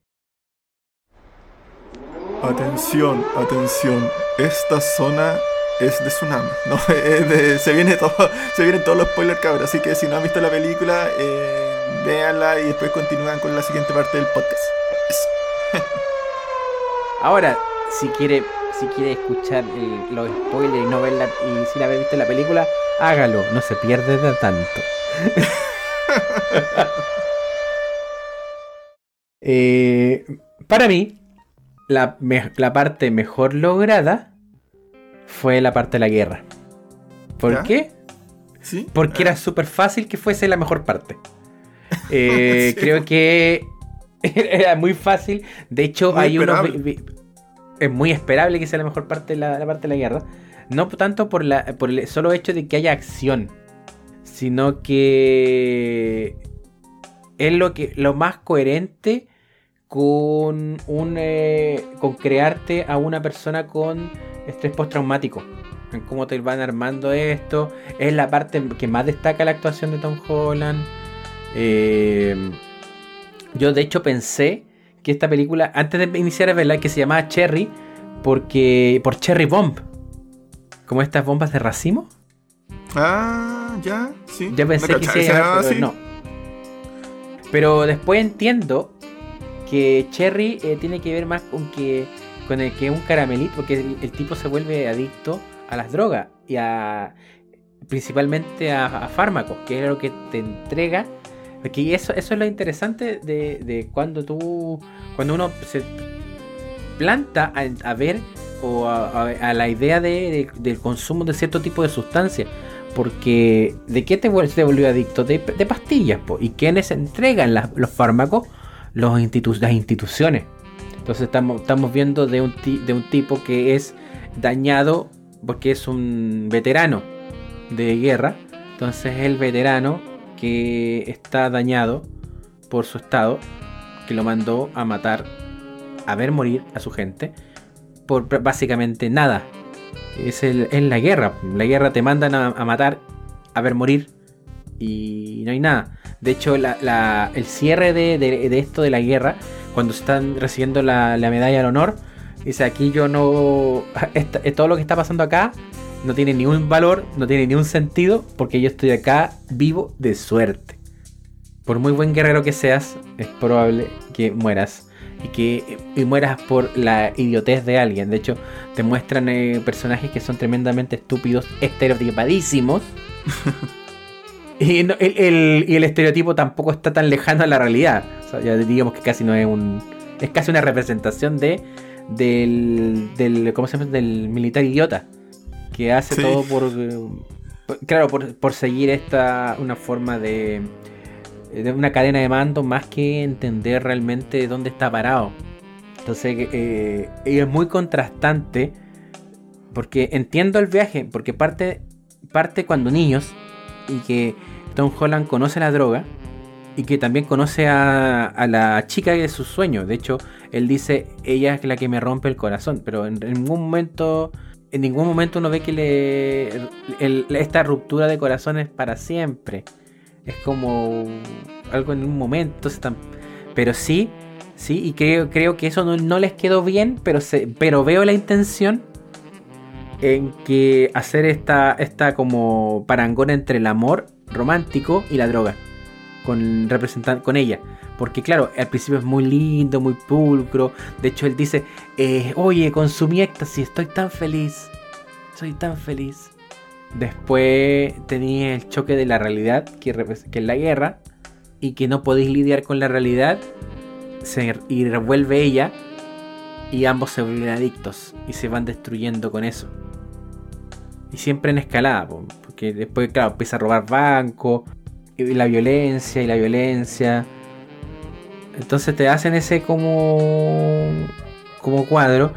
Speaker 2: Atención, atención. Esta zona es de tsunami. No, se, viene todo, se vienen todos los spoilers, cabrón. Así que si no han visto la película, eh, véanla y después continúan con la siguiente parte del podcast.
Speaker 1: Ahora, si quiere, si quiere escuchar los spoilers y no verla y sin haber visto la película, hágalo, no se pierde de tanto. Eh, para mí, la, parte mejor lograda fue la parte de la guerra. ¿Por qué? ¿Sí? Porque era súper fácil que fuese la mejor parte. Eh, creo que era muy fácil. De hecho, hay unos. Es muy esperable que sea la mejor parte de la, parte de la guerra. No tanto por, la, por el solo hecho de que haya acción. sino que es lo que lo más coherente con un eh, con crearte a una persona con estrés postraumático. En cómo te van armando esto. Es la parte que más destaca la actuación de Tom Holland. Eh, yo de hecho pensé que esta película antes de iniciar a verla que se llamaba Cherry porque por Cherry Bomb. Como estas bombas de racimo.
Speaker 2: Ah, ya, sí.
Speaker 1: yo pensé
Speaker 2: No
Speaker 1: que pero
Speaker 2: sí.
Speaker 1: no. Pero después entiendo que Cherry eh, tiene que ver más con que con el que un caramelito, porque el, tipo se vuelve adicto a las drogas y a principalmente a, fármacos, que es lo que te entrega. Porque eso, eso es lo interesante de, de cuando tú, cuando uno se planta a, ver o a, la idea de, de- del consumo de cierto tipo de sustancias. Porque, ¿de qué te, te volvió adicto? De, pastillas, po. ¿Y quiénes entregan los fármacos? Los institu- las instituciones. Entonces estamos, estamos viendo de un, de un tipo que es dañado porque es un veterano de guerra. Entonces el veterano que está dañado por su estado, que lo mandó a matar, a ver morir a su gente, por básicamente nada. Es, el, es la guerra. La guerra te mandan a matar, a ver morir y no hay nada. De hecho, el cierre de, esto de la guerra, cuando están recibiendo la, la medalla al honor, dice aquí yo no... eh, todo lo que está pasando acá no tiene ni un valor, no tiene ni un sentido, porque yo estoy acá vivo de suerte. Por muy buen guerrero que seas, es probable que mueras. Y que mueras por la idiotez de alguien. De hecho, te muestran eh, personajes que son tremendamente estúpidos, estereotipadísimos. y, no- el, el- y el estereotipo tampoco está tan lejano a la realidad. O sea, ya digamos que casi no es un. Es casi una representación de. Del. del ¿Cómo se llama? Del militar idiota. Que hace
Speaker 2: Sí.
Speaker 1: todo por. Claro, por, por seguir esta. Una forma de. De una cadena de mando más que entender realmente dónde está parado. Entonces, eh, es muy contrastante. Porque entiendo el viaje. Porque parte, parte cuando niños. Y que Tom Holland conoce la droga. Y que también conoce a, a la chica de sus sueños. De hecho, él dice, ella es la que me rompe el corazón. Pero en, ningún momento. En ningún momento uno ve que le. esta ruptura de corazón es para siempre. Es como algo en un momento. pero sí, sí, y creo, creo que eso no, no les quedó bien, pero, se, pero veo la intención en que hacer esta, esta como parangón entre el amor romántico y la droga. Con, con ella. Porque claro, al principio es muy lindo, muy pulcro. De hecho, él dice, eh, oye, consumí éxtasis, estoy tan feliz. Soy tan feliz. Después tenía el choque de la realidad, que, que es la guerra, y que no podéis lidiar con la realidad. Se, y revuelve ella, y ambos se vuelven adictos, y se van destruyendo con eso. Y siempre en escalada, po, porque después, claro, empieza a robar bancos, y la violencia, y la violencia. Entonces te hacen ese como, como cuadro.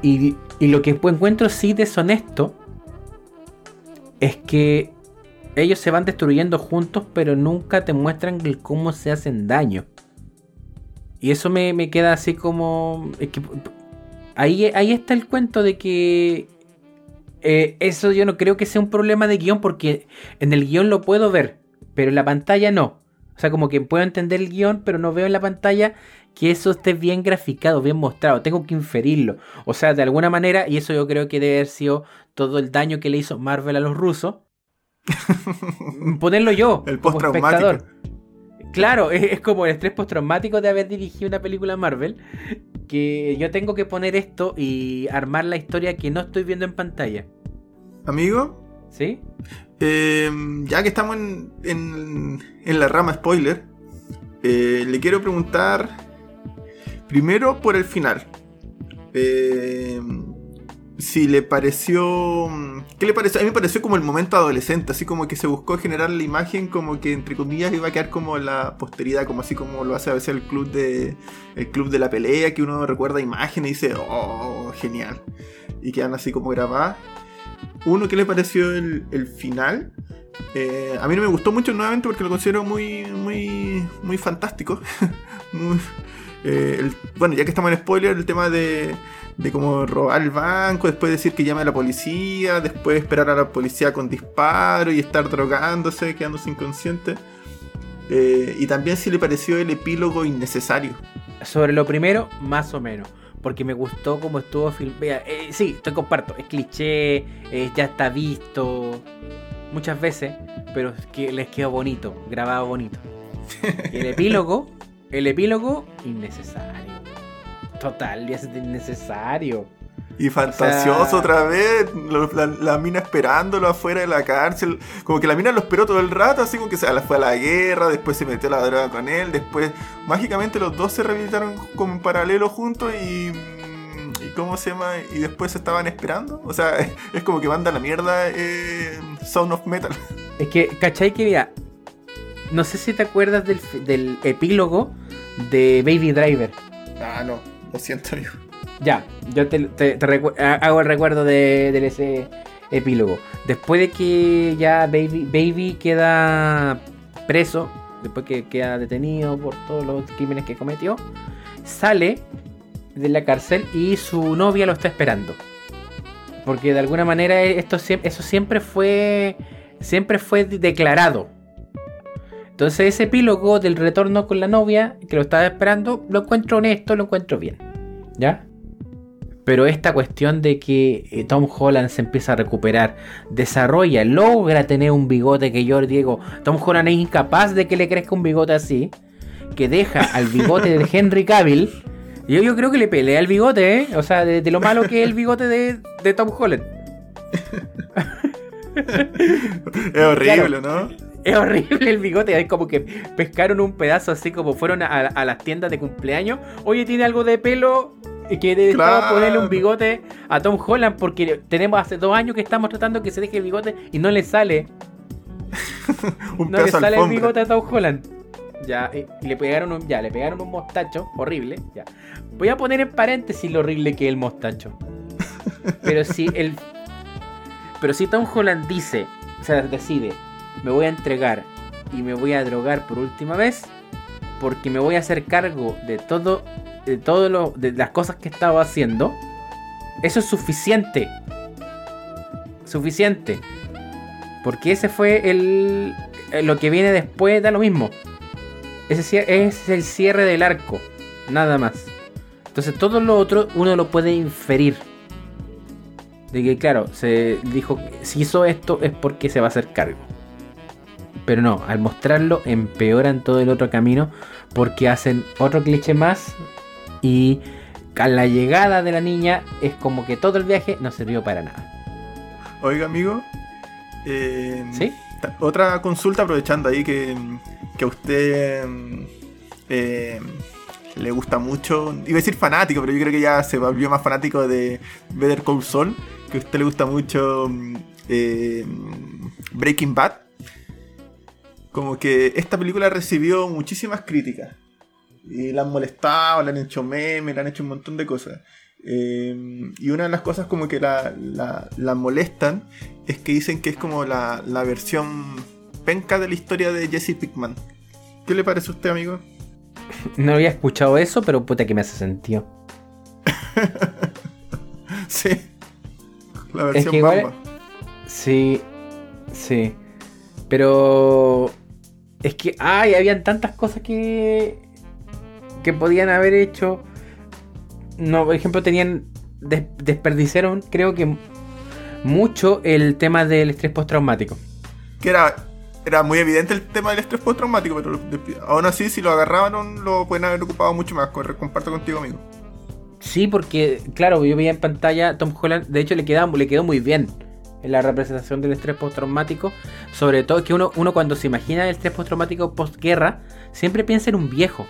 Speaker 1: Y, y lo que encuentro sí deshonesto es que ellos se van destruyendo juntos, pero nunca te muestran el cómo se hacen daño. Y eso me, me queda así como. es que ahí, ahí está el cuento de que. Eh, eso yo no creo que sea un problema de guion, porque en el guion lo puedo ver, pero en la pantalla no. O sea, como que puedo entender el guion, pero no veo en la pantalla que eso esté bien graficado, bien mostrado. Tengo que inferirlo. O sea, de alguna manera, y eso yo creo que debe haber sido todo el daño que le hizo Marvel a los rusos. ponerlo yo,
Speaker 2: El
Speaker 1: como espectador. Claro, es, es como el estrés postraumático de haber dirigido una película Marvel. Que yo tengo que poner esto y armar la historia que no estoy viendo en pantalla.
Speaker 2: Amigo,
Speaker 1: ¿Sí?
Speaker 2: eh, ya que estamos en, en, en la rama spoiler, eh, le quiero preguntar primero por el final. Eh, si le pareció. ¿Qué le pareció? A mí me pareció como el momento adolescente, así como que se buscó generar la imagen como que entre comillas iba a quedar como la posteridad, como así como lo hace a veces el club de. el club de la pelea, que uno recuerda imágenes y dice, oh, genial. Y quedan así como grabadas. Uno, ¿qué le pareció el, el final? Eh, a mí no me gustó mucho nuevamente porque lo considero muy, muy, muy fantástico. Eh, bueno, ya que estamos en spoiler, el tema de, de cómo robar el banco, después decir que llame a la policía, después esperar a la policía con disparo y estar drogándose, quedándose inconsciente. Eh, y también si le pareció el epílogo innecesario.
Speaker 1: Sobre lo primero, más o menos. Porque me gustó cómo estuvo filmado. sí, te comparto. Es cliché, ya está visto muchas veces, pero que les quedó bonito, grabado bonito. el epílogo, el epílogo, innecesario. Total, ya es innecesario.
Speaker 2: Y fantasioso otra vez, la, mina esperándolo afuera de la cárcel. Como que la mina lo esperó todo el rato, así como que se fue a la guerra, después se metió a la droga con él, después mágicamente los dos se rehabilitaron como en paralelo juntos y cómo se llama? Y después estaban esperando. O sea, es como que manda la mierda eh, Sound of Metal.
Speaker 1: Es que, ¿cachai? Que mira, no sé si te acuerdas del, epílogo de Baby Driver.
Speaker 2: Ah, no, lo siento, amigo.
Speaker 1: Ya, yo te, hago el recuerdo de, ese epílogo. Después de que ya Baby, Baby queda preso, después que queda detenido por todos los crímenes que cometió, sale de la cárcel y su novia lo está esperando. Porque de alguna manera esto, eso siempre fue, siempre fue declarado. Entonces ese epílogo del retorno con la novia, que lo estaba esperando, lo encuentro honesto, lo encuentro bien. ¿Ya? Pero esta cuestión de que eh, Tom Holland se empieza a recuperar, desarrolla, logra tener un bigote que yo digo, Tom Holland es incapaz de que le crezca un bigote así, que deja al bigote de Henry Cavill yo, yo creo que le pelea el bigote, ¿eh? O sea, de, lo malo que es el bigote de, Tom Holland.
Speaker 2: es horrible, ¿no?
Speaker 1: Es horrible el bigote, es como que pescaron un pedazo así como fueron a, las tiendas de cumpleaños. Oye, tiene algo de pelo y que claro. ponerle un bigote a Tom Holland porque tenemos hace dos años que estamos tratando que se deje el bigote y no le sale. no le sale el bigote a Tom Holland. Ya, y le pegaron un, ya, le pegaron un mostacho horrible. Ya. Voy a poner en paréntesis lo horrible que es el mostacho. Pero si el. Pero si Tom Holland dice, o sea, decide, me voy a entregar y me voy a drogar por última vez, porque me voy a hacer cargo de todo, de todo lo, de las cosas que estaba haciendo, eso es suficiente. Suficiente. Porque ese fue el. Lo que viene después da lo mismo. Ese es el cierre del arco, nada más. Entonces todo lo otro uno lo puede inferir. De que claro, se dijo si hizo esto es porque se va a hacer cargo. Pero no, al mostrarlo empeoran todo el otro camino porque hacen otro cliché más y a la llegada de la niña es como que todo el viaje no sirvió para nada.
Speaker 2: Oiga amigo,
Speaker 1: eh, ¿sí?
Speaker 2: Otra consulta aprovechando ahí que que a usted eh, le gusta mucho, iba a decir fanático, pero yo creo que ya se volvió más fanático de Better Call Saul, que a usted le gusta mucho eh, Breaking Bad. Como que esta película recibió muchísimas críticas. Y la han molestado, le han hecho memes, le han hecho un montón de cosas. Eh, y una de las cosas como que la, la, molestan es que dicen que es como la, la versión penca de la historia de Jesse Pickman. ¿Qué le parece a usted, amigo?
Speaker 1: No había escuchado eso, pero puta que me hace sentido.
Speaker 2: sí. La versión bamba.
Speaker 1: Sí, sí. Pero es que, ay, habían tantas cosas que que podían haber hecho. No, por ejemplo, tenían desperdiciaron, creo que mucho el tema del estrés postraumático.
Speaker 2: Que era era muy evidente el tema del estrés postraumático, pero aún así, si lo agarraban, lo pueden haber ocupado mucho más. Comparto contigo, amigo.
Speaker 1: Sí, porque, claro, yo veía en pantalla Tom Holland, de hecho, le, quedaba, le quedó muy bien en la representación del estrés postraumático. Sobre todo que uno, uno cuando se imagina el estrés postraumático postguerra, siempre piensa en un viejo.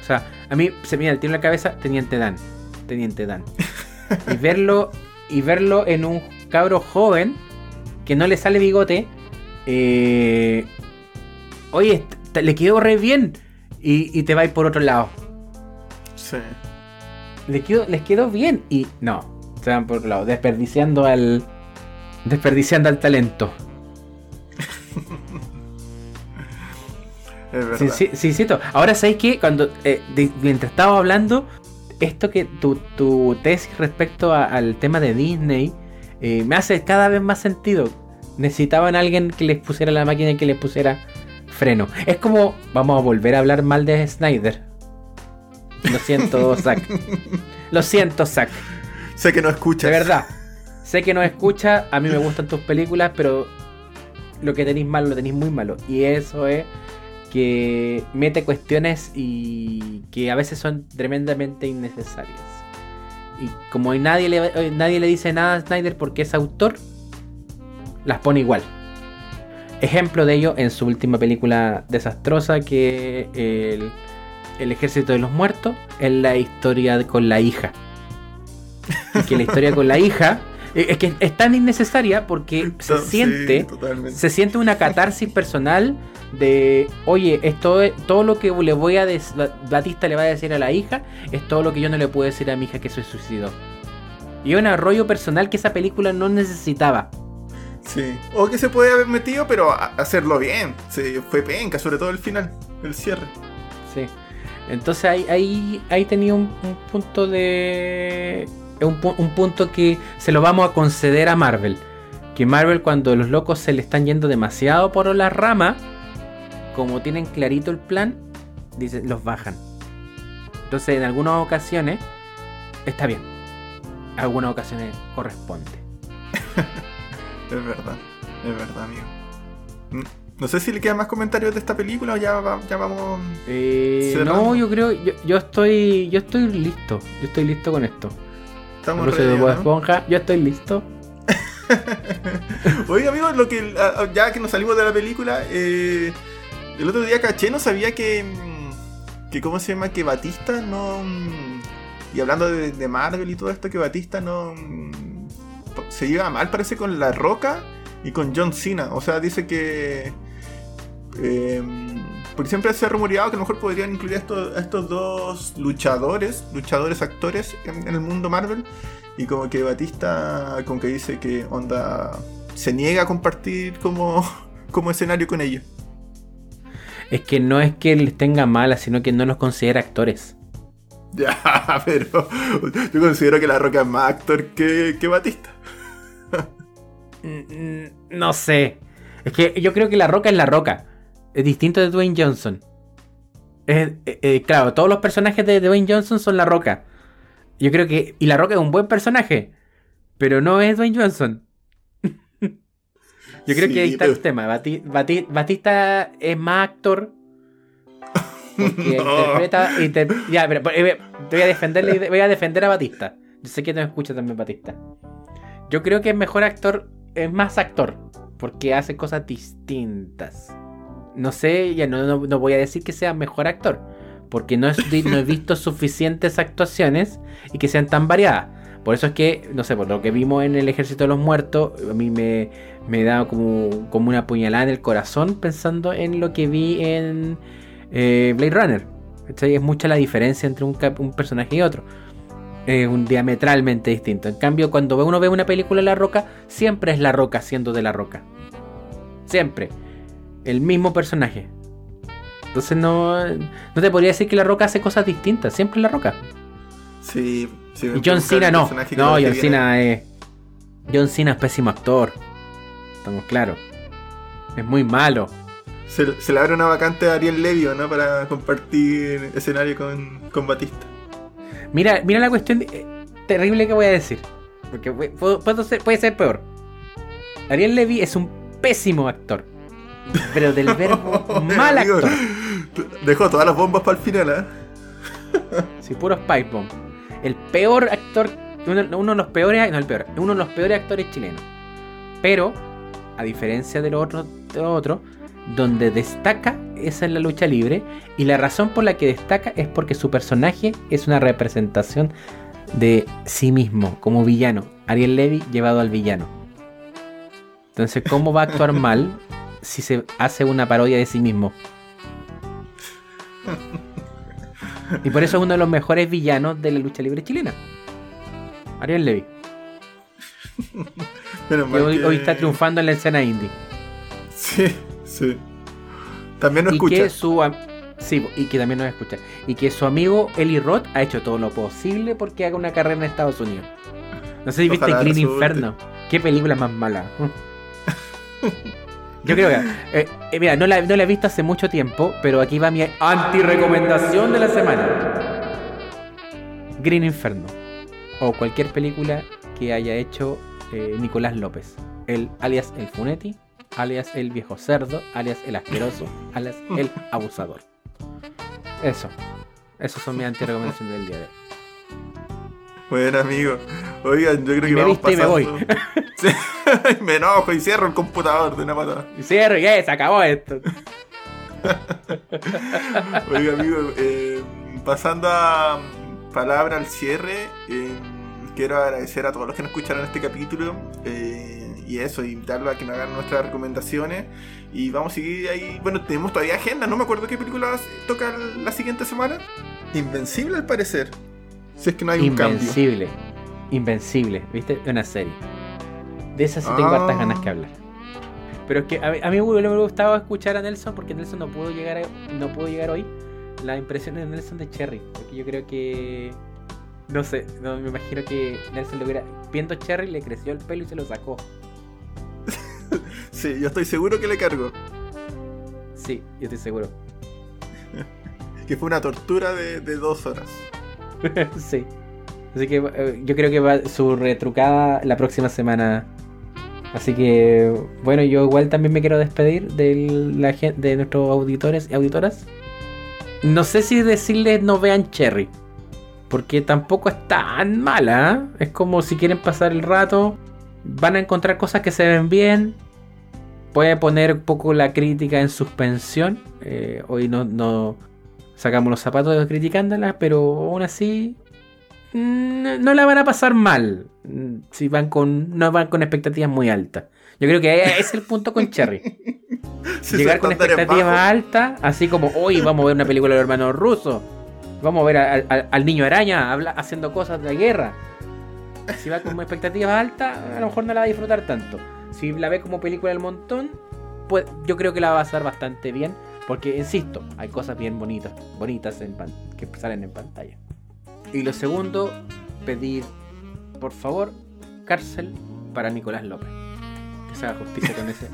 Speaker 1: O sea, a mí se me el tiro en la cabeza, Teniente Dan. Teniente Dan. y verlo, y verlo en un cabro joven que no le sale bigote eh, oye, le quedó re bien y, te vais por otro lado.
Speaker 2: Sí.
Speaker 1: Le quedó, les quedó bien y no, se van por otro lado, desperdiciando al desperdiciando al talento.
Speaker 2: Es
Speaker 1: Sí,
Speaker 2: verdad.
Speaker 1: sí, sí, cierto. Ahora sabéis que cuando eh, de- mientras estaba hablando, esto que tu, tu tesis respecto a- al tema de Disney eh, me hace cada vez más sentido. Necesitaban a alguien que les pusiera la máquina y que les pusiera freno. Es como vamos a volver a hablar mal de Snyder. Lo siento, Zack. Lo siento, Zack.
Speaker 2: Sé que no escuchas.
Speaker 1: De verdad. Sé que no escucha, a mí me gustan tus películas, pero lo que tenéis malo lo tenéis muy malo. Y eso es que mete cuestiones y que a veces son tremendamente innecesarias. Y como nadie le, nadie le dice nada a Snyder porque es autor, las pone igual. Ejemplo de ello en su última película desastrosa que el, el Ejército de los Muertos es la historia con la hija. Y que la historia con la hija es que es tan innecesaria porque se
Speaker 2: Sí,
Speaker 1: siente
Speaker 2: totalmente.
Speaker 1: se siente una catarsis personal de, oye, esto es todo lo que le voy a Batista le va a decir a la hija, es todo lo que yo no le puedo decir a mi hija que se suicidó. Y un arroyo personal que esa película no necesitaba.
Speaker 2: Sí. O que se puede haber metido, pero hacerlo bien. Sí, fue penca, sobre todo el final, el cierre.
Speaker 1: Sí. Entonces ahí, ahí, ahí tenía un, un punto de... Un, pu- un punto que se lo vamos a conceder a Marvel. Que Marvel cuando los locos se le están yendo demasiado por la rama, como tienen clarito el plan, dicen, los bajan. Entonces en algunas ocasiones está bien. En algunas ocasiones corresponde.
Speaker 2: Es verdad, es verdad, amigo. Mm, No sé si le quedan más comentarios de esta película o ya, ya vamos.
Speaker 1: Eh, no, yo creo, yo, yo estoy, yo estoy listo. Yo estoy listo con esto.
Speaker 2: Estamos
Speaker 1: de
Speaker 2: ready,
Speaker 1: Bob
Speaker 2: ¿no?
Speaker 1: Esponja, yo estoy listo.
Speaker 2: Oye, amigo, lo que, ah, ya que nos salimos de la película, eh, el otro día caché, no sabía que. mm, que ¿Cómo se llama? Que Batista no. mm, Y hablando de, de Marvel y todo esto, que Batista no. mm, Se lleva mal, parece, con La Roca y con John Cena. O sea, dice que. eh, porque siempre se ha rumoreado que a lo mejor podrían incluir a estos, a estos dos luchadores, luchadores actores en, en el mundo Marvel. Y como que Batista, como que dice que onda se niega a compartir como, como escenario con ellos.
Speaker 1: Es que no es que les tenga mala, sino que no los considera actores.
Speaker 2: Ya, pero yo considero que La Roca es más actor que, que Batista.
Speaker 1: Mm, mm, No sé. Es que yo creo que La Roca es La Roca. Es distinto de Dwayne Johnson. Es- eh, eh, claro, todos los personajes de Dwayne Johnson son La Roca. Yo creo que... Y La Roca es un buen personaje. Pero no es Dwayne Johnson. Yo creo
Speaker 2: Sí,
Speaker 1: que ahí está
Speaker 2: pero-
Speaker 1: el tema. Bati- Bati- Batista es más actor. Porque
Speaker 2: No.
Speaker 1: interpreta. inter- ya, pero eh, voy a defenderle, voy a defender a Batista. Yo sé que no escucha también Batista. Yo creo que es mejor actor, es más actor, porque hace cosas distintas. No sé, ya no, no, no voy a decir que sea mejor actor, porque no, es- no he visto suficientes actuaciones y que sean tan variadas. Por eso es que, no sé, por lo que vimos en el Ejército de los Muertos, a mí me, me da como, como una puñalada en el corazón pensando en lo que vi en eh, Blade Runner. Es mucha la diferencia entre un, un personaje y otro. Es un diametralmente distinto. En cambio, cuando uno ve una película de La Roca, siempre es La Roca siendo de La Roca. Siempre. El mismo personaje. Entonces no, no te podría decir que La Roca hace cosas distintas. Siempre La Roca.
Speaker 2: Sí, sí.
Speaker 1: Y John Cena no. No, John Cena es. John Cena es pésimo actor. Estamos claros. Es muy malo.
Speaker 2: Se, se le abre una vacante a Ariel Levy, ¿no? Para compartir escenario con, con Batista.
Speaker 1: Mira, mira la cuestión de- eh, terrible que voy a decir. Porque ser- puede ser peor. Ariel Levy es un pésimo actor. Pero del verbo mal actor.
Speaker 2: Dejó todas las bombas para el final, ¿eh?
Speaker 1: Sí, puro Spice Bomb. El peor actor. Uno, uno de los peores. No, el peor. Uno de los peores actores chilenos. Pero, a diferencia de lo otro, de lo otro, donde destaca es en la lucha libre. Y la razón por la que destaca es porque su personaje es una representación de sí mismo, como villano. Ariel Levy llevado al villano. Entonces, ¿cómo va a actuar mal si se hace una parodia de sí mismo? Y por eso es uno de los mejores villanos de la lucha libre chilena. Ariel Levy.
Speaker 2: Menos
Speaker 1: Que
Speaker 2: mal
Speaker 1: hoy,
Speaker 2: que-
Speaker 1: hoy está triunfando en la escena indie.
Speaker 2: Sí, sí. También nos
Speaker 1: y
Speaker 2: escucha.
Speaker 1: que su sí, y que también nos escucha. Y que su amigo Eli Roth ha hecho todo lo posible porque haga una carrera en Estados Unidos. No sé si viste Green. Inferno. Qué película más mala. Yo creo que. eh, eh, mira, no la, no la he visto hace mucho tiempo, pero aquí va mi anti-recomendación de la semana: Green Inferno. O cualquier película que haya hecho eh, Nicolás López. El, alias El Funetti, alias El Viejo Cerdo, alias El Asqueroso, alias El Abusador. Eso. Esos son mis anti-recomendaciones del día de hoy.
Speaker 2: Bueno, amigo. Oigan, yo creo que
Speaker 1: me
Speaker 2: vamos
Speaker 1: viste y me
Speaker 2: pasando. Sí. me enojo y cierro el computador de una patada.
Speaker 1: Y cierro, y ya se acabó esto.
Speaker 2: Oiga, amigo, eh, pasando a palabra al cierre, eh, quiero agradecer a todos los que nos escucharon este capítulo eh, y eso, invitarlos a que nos hagan nuestras recomendaciones y vamos a seguir ahí. Bueno, tenemos todavía agenda, no me acuerdo qué película toca la siguiente semana. Invencible al parecer, si es que no hay un cambio.
Speaker 1: Invencible. Invencible, ¿viste? Una serie. De esa sí tengo
Speaker 2: Ah.
Speaker 1: hartas ganas que hablar. Pero es que a mí, a mí me hubiera gustado escuchar a Nelson porque Nelson no pudo llegar a- no pudo llegar hoy. Las impresiones de Nelson de Cherry. Porque yo creo que. No sé, no, me imagino que Nelson lo hubiera. Viendo Cherry le creció el pelo y se lo sacó.
Speaker 2: Sí, yo estoy seguro que le cargo.
Speaker 1: Sí, yo estoy seguro.
Speaker 2: Que fue una tortura de, de dos horas.
Speaker 1: sí. Así que eh, yo creo que va su retrucada la próxima semana. Así que, bueno, yo igual también me quiero despedir de, de nuestros auditores y auditoras. No sé si decirles no vean Cherry. Porque tampoco es tan mala. ¿eh? Es como si quieren pasar el rato. Van a encontrar cosas que se ven bien. Puede poner un poco la crítica en suspensión. Eh, hoy no, no sacamos los zapatos criticándola, pero aún así mm, no la van a pasar mal si van con no van con expectativas muy altas. Yo creo que ese es el punto con Cherry.
Speaker 2: Si
Speaker 1: Llegar con expectativas altas, así como hoy vamos a ver una película de los hermanos rusos. Vamos a ver a- a- al niño araña habla- haciendo cosas de guerra. Si va con expectativas altas, a lo mejor no la va a disfrutar tanto. Si la ve como película del montón, pues yo creo que la va a pasar bastante bien. Porque, insisto, hay cosas bien bonitas, bonitas en pan- que salen en pantalla. Y lo segundo, pedir, por favor, cárcel para Nicolás López. Que se haga justicia con ese.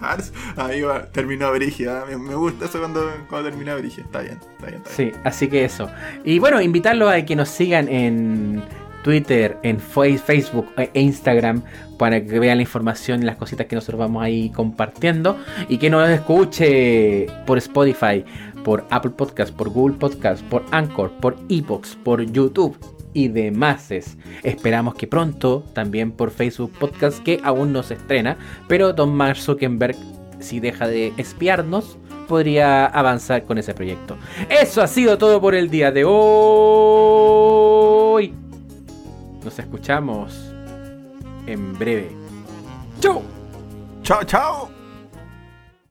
Speaker 2: Cars. Ahí va, terminó Brigia. Me, me gusta eso cuando, cuando termina Brigia. Está bien, está bien, está bien.
Speaker 1: Sí, así que eso. Y bueno, invitarlos a que nos sigan en Twitter, en Facebook e Instagram para que vean la información y las cositas que nosotros vamos ahí compartiendo y que nos escuche por Spotify, por Apple Podcast, por Google Podcast, por Anchor, por Epox, por YouTube y demás. Esperamos que pronto también por Facebook Podcast que aún no se estrena, pero Don Mark Zuckerberg si deja de espiarnos podría avanzar con ese proyecto. Eso ha sido todo por el día de hoy. Nos escuchamos en breve. ¡Chau!
Speaker 2: Chao, chao.